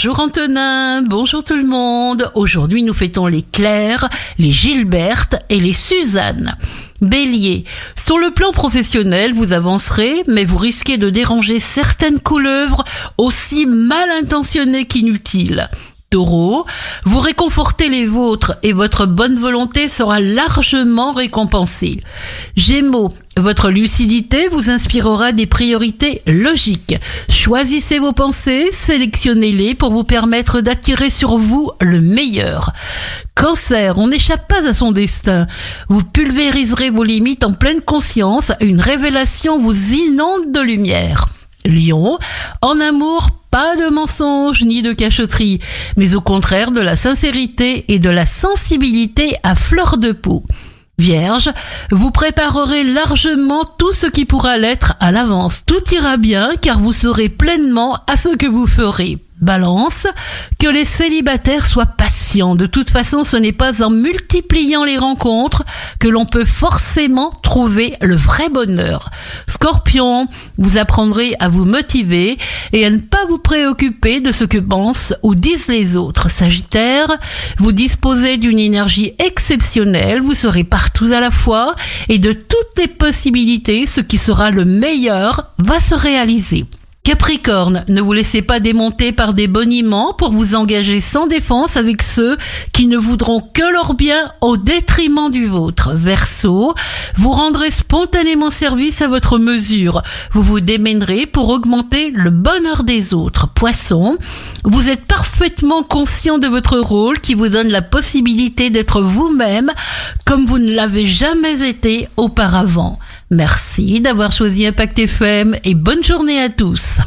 Bonjour Antonin, bonjour tout le monde. Aujourd'hui nous fêtons les Claire, les Gilberte et les Suzanne. Bélier, sur le plan professionnel, vous avancerez, mais vous risquez de déranger certaines couleuvres aussi mal intentionnées qu'inutiles. Taureau, vous réconfortez les vôtres et votre bonne volonté sera largement récompensée. Gémeaux, votre lucidité vous inspirera des priorités logiques. Choisissez vos pensées, sélectionnez-les pour vous permettre d'attirer sur vous le meilleur. Cancer, on n'échappe pas à son destin. Vous pulvériserez vos limites en pleine conscience, une révélation vous inonde de lumière. Lion, en amour, pas de mensonges ni de cachotterie, mais au contraire de la sincérité et de la sensibilité à fleur de peau. Vierge, vous préparerez largement tout ce qui pourra l'être à l'avance. Tout ira bien car vous saurez pleinement à ce que vous ferez. Balance, que les célibataires soient patients. De toute façon, ce n'est pas en multipliant les rencontres que l'on peut forcément trouver le vrai bonheur. Scorpion, vous apprendrez à vous motiver et à ne pas vous préoccuper de ce que pensent ou disent les autres. Sagittaire, vous disposez d'une énergie exceptionnelle, vous serez partout à la fois et de toutes les possibilités, ce qui sera le meilleur va se réaliser. Capricorne, ne vous laissez pas démonter par des boniments pour vous engager sans défense avec ceux qui ne voudront que leur bien au détriment du vôtre. Verseau, vous rendrez spontanément service à votre mesure. Vous vous démènerez pour augmenter le bonheur des autres. Poisson, vous êtes parfaitement conscient de votre rôle qui vous donne la possibilité d'être vous-même comme vous ne l'avez jamais été auparavant. Merci d'avoir choisi Impact FM et bonne journée à tous.